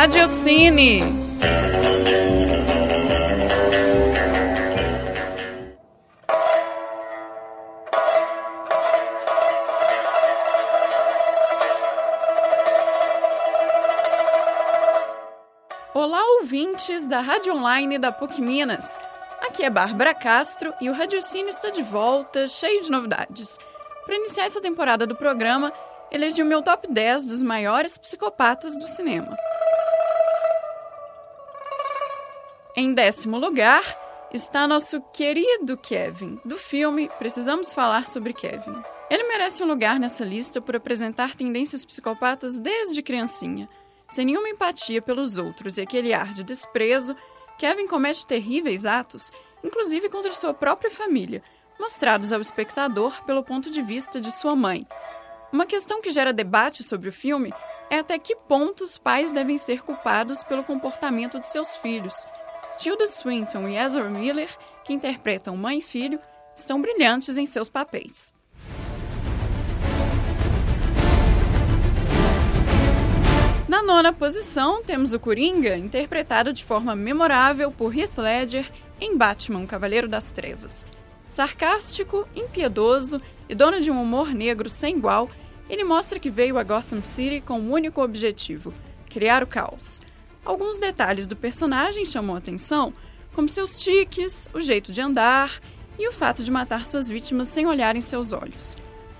Radiocine. Olá, ouvintes da Rádio Online da PUC Minas. Aqui é Bárbara Castro e o Radiocine está de volta, cheio de novidades. Para iniciar essa temporada do programa, elegi o meu top 10 dos maiores psicopatas do cinema. Em décimo lugar está nosso querido Kevin, do filme Precisamos Falar sobre Kevin. Ele merece um lugar nessa lista por apresentar tendências psicopatas desde criancinha. Sem nenhuma empatia pelos outros e aquele ar de desprezo, Kevin comete terríveis atos, inclusive contra sua própria família, mostrados ao espectador pelo ponto de vista de sua mãe. Uma questão que gera debate sobre o filme é até que ponto os pais devem ser culpados pelo comportamento de seus filhos. Tilda Swinton e Ezra Miller, que interpretam mãe e filho, estão brilhantes em seus papéis. Na nona posição, temos o Coringa, interpretado de forma memorável por Heath Ledger em Batman, Cavaleiro das Trevas. Sarcástico, impiedoso e dono de um humor negro sem igual, ele mostra que veio a Gotham City com um único objetivo: criar o caos. Alguns detalhes do personagem chamam atenção, como seus tiques, o jeito de andar e o fato de matar suas vítimas sem olhar em seus olhos.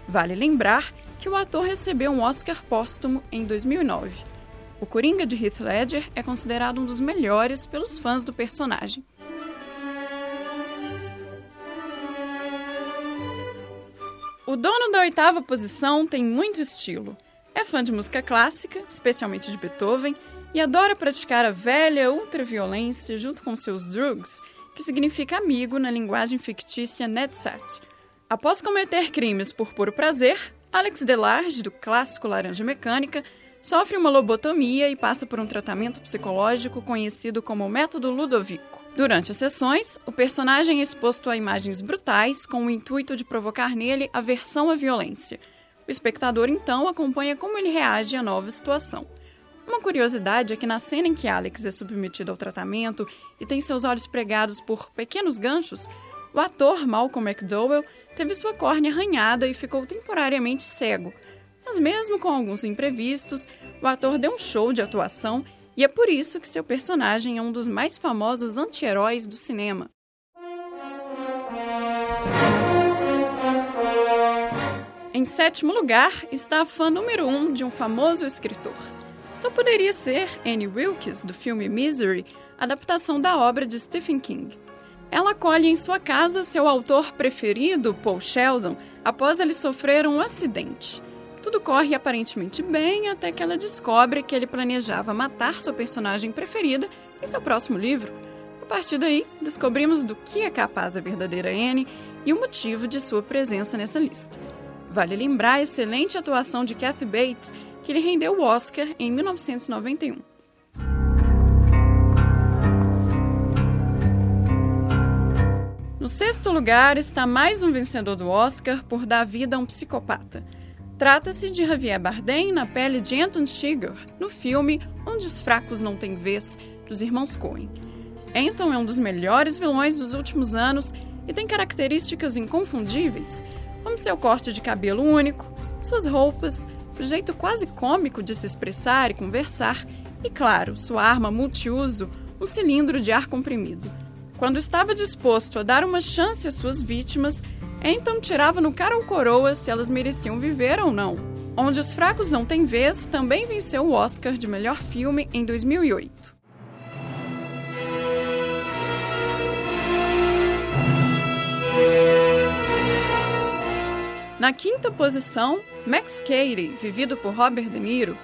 Vale lembrar que o ator recebeu um Oscar póstumo em 2009. O Coringa de Heath Ledger é considerado um dos melhores pelos fãs do personagem. O dono da oitava posição tem muito estilo. É fã de música clássica, especialmente de Beethoven, e adora praticar a velha ultraviolência junto com seus drugs, que significa amigo na linguagem fictícia NetSat. Após cometer crimes por puro prazer, Alex Delarge, do clássico Laranja Mecânica, sofre uma lobotomia e passa por um tratamento psicológico conhecido como método Ludovico. Durante as sessões, o personagem é exposto a imagens brutais com o intuito de provocar nele aversão à violência. O espectador então acompanha como ele reage à nova situação. Uma curiosidade é que na cena em que Alex é submetido ao tratamento e tem seus olhos pregados por pequenos ganchos, o ator Malcolm McDowell teve sua córnea arranhada e ficou temporariamente cego, mas mesmo com alguns imprevistos, o ator deu um show de atuação e é por isso que seu personagem é um dos mais famosos anti-heróis do cinema. Em sétimo lugar está a fã número um de um famoso escritor. Só poderia ser Annie Wilkes, do filme Misery, adaptação da obra de Stephen King. Ela acolhe em sua casa seu autor preferido, Paul Sheldon, após ele sofrer um acidente. Tudo corre aparentemente bem até que ela descobre que ele planejava matar sua personagem preferida em seu próximo livro. A partir daí, descobrimos do que é capaz a verdadeira Anne e o motivo de sua presença nessa lista. Vale lembrar a excelente atuação de Kathy Bates, que lhe rendeu o Oscar em 1991. No sexto lugar está mais um vencedor do Oscar por dar vida a um psicopata. Trata-se de Javier Bardem na pele de Anton Chigurh, no filme Onde os Fracos Não Têm Vez, dos irmãos Coen. Anton é um dos melhores vilões dos últimos anos e tem características inconfundíveis, como seu corte de cabelo único, suas roupas, jeito quase cômico de se expressar e conversar, e, claro, sua arma multiuso, um cilindro de ar comprimido. Quando estava disposto a dar uma chance às suas vítimas, então tirava no cara ou coroa se elas mereciam viver ou não. Onde os Fracos Não Têm Vez também venceu o Oscar de melhor filme em 2008. Na quinta posição, Max Cady, vivido por Robert De Niro.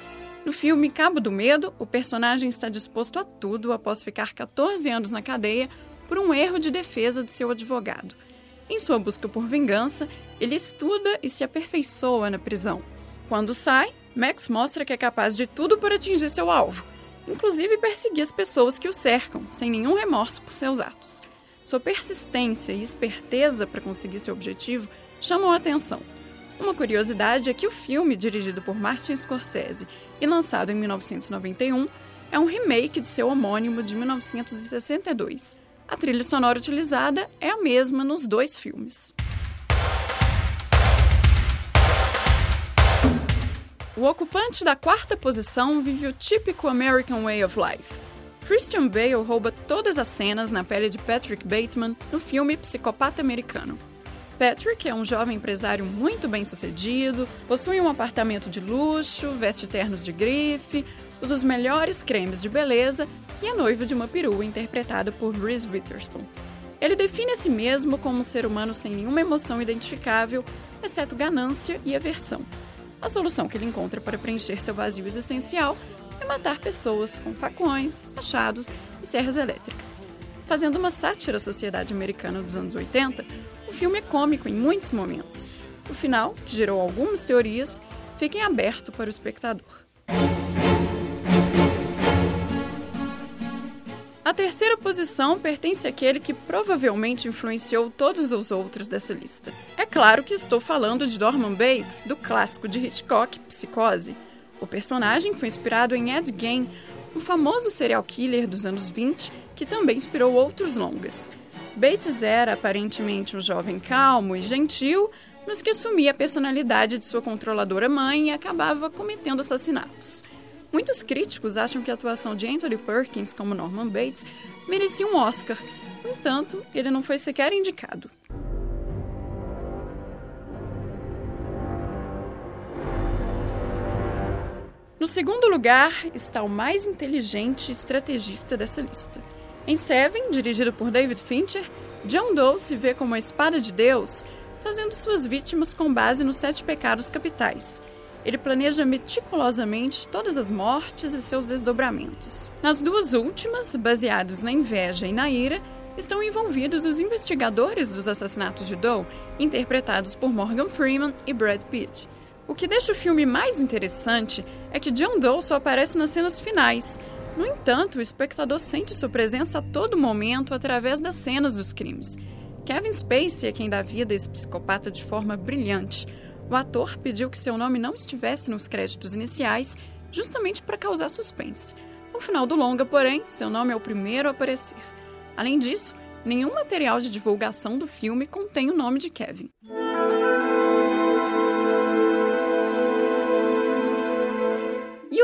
No filme Cabo do Medo, o personagem está disposto a tudo após ficar 14 anos na cadeia por um erro de defesa de seu advogado. Em sua busca por vingança, ele estuda e se aperfeiçoa na prisão. Quando sai, Max mostra que é capaz de tudo por atingir seu alvo, inclusive perseguir as pessoas que o cercam, sem nenhum remorso por seus atos. Sua persistência e esperteza para conseguir seu objetivo chamam a atenção. Uma curiosidade é que o filme, dirigido por Martin Scorsese e lançado em 1991, é um remake de seu homônimo de 1962. A trilha sonora utilizada é a mesma nos dois filmes. O ocupante da quarta posição vive o típico American Way of Life. Christian Bale rouba todas as cenas na pele de Patrick Bateman no filme Psicopata Americano. Patrick é um jovem empresário muito bem sucedido, possui um apartamento de luxo, veste ternos de grife, usa os melhores cremes de beleza e é noivo de uma perua interpretada por Reese Witherspoon. Ele define a si mesmo como um ser humano sem nenhuma emoção identificável, exceto ganância e aversão. A solução que ele encontra para preencher seu vazio existencial é matar pessoas com facões, machados e serras elétricas. Fazendo uma sátira à sociedade americana dos anos 80, o filme é cômico em muitos momentos. O final, que gerou algumas teorias, fica em aberto para o espectador. A terceira posição pertence àquele que provavelmente influenciou todos os outros dessa lista. É claro que estou falando de Norman Bates, do clássico de Hitchcock, Psicose. O personagem foi inspirado em Ed Gein, um famoso serial killer dos anos 20 que também inspirou outros longas. Bates era aparentemente um jovem calmo e gentil, mas que assumia a personalidade de sua controladora mãe e acabava cometendo assassinatos. Muitos críticos acham que a atuação de Anthony Perkins como Norman Bates merecia um Oscar. No entanto, ele não foi sequer indicado. No segundo lugar está o mais inteligente estrategista dessa lista. Em Seven, dirigido por David Fincher, John Doe se vê como a espada de Deus, fazendo suas vítimas com base nos sete pecados capitais – ele planeja meticulosamente todas as mortes e seus desdobramentos. Nas duas últimas, baseadas na inveja e na ira, estão envolvidos os investigadores dos assassinatos de Doe, interpretados por Morgan Freeman e Brad Pitt. O que deixa o filme mais interessante é que John Doe só aparece nas cenas finais. No entanto, o espectador sente sua presença a todo momento através das cenas dos crimes. Kevin Spacey é quem dá vida a esse psicopata de forma brilhante o ator pediu que seu nome não estivesse nos créditos iniciais, justamente para causar suspense. No final do longa, porém, seu nome é o primeiro a aparecer. Além disso, nenhum material de divulgação do filme contém o nome de Kevin.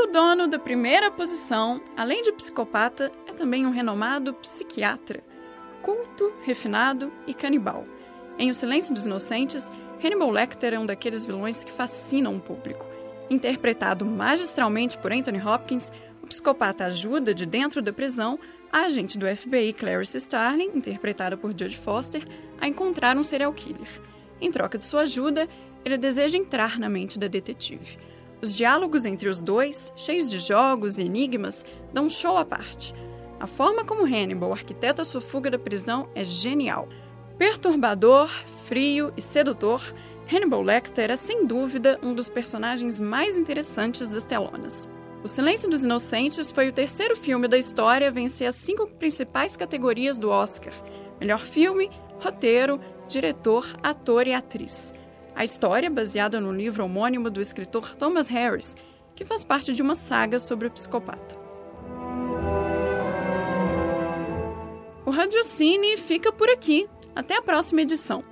O dono da primeira posição, além de psicopata, é também um renomado psiquiatra, culto, refinado e canibal. Em O Silêncio dos Inocentes, Hannibal Lecter é um daqueles vilões que fascinam o público. Interpretado magistralmente por Anthony Hopkins, o psicopata ajuda de dentro da prisão a agente do FBI Clarice Starling, interpretada por Jodie Foster, a encontrar um serial killer. Em troca de sua ajuda, ele deseja entrar na mente da detetive. Os diálogos entre os dois, cheios de jogos e enigmas, dão um show à parte. A forma como Hannibal arquiteta sua fuga da prisão é genial. Perturbador, frio e sedutor, Hannibal Lecter é sem dúvida um dos personagens mais interessantes das telonas. O Silêncio dos Inocentes foi o terceiro filme da história a vencer as cinco principais categorias do Oscar: melhor filme, roteiro, diretor, ator e atriz. A história é baseada no livro homônimo do escritor Thomas Harris, que faz parte de uma saga sobre o psicopata. O Radiocine fica por aqui. Até a próxima edição.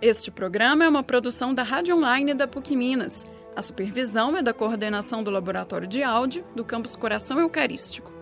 Este programa é uma produção da Rádio Online da PUC Minas. A supervisão é da coordenação do Laboratório de Áudio do Campus Coração Eucarístico.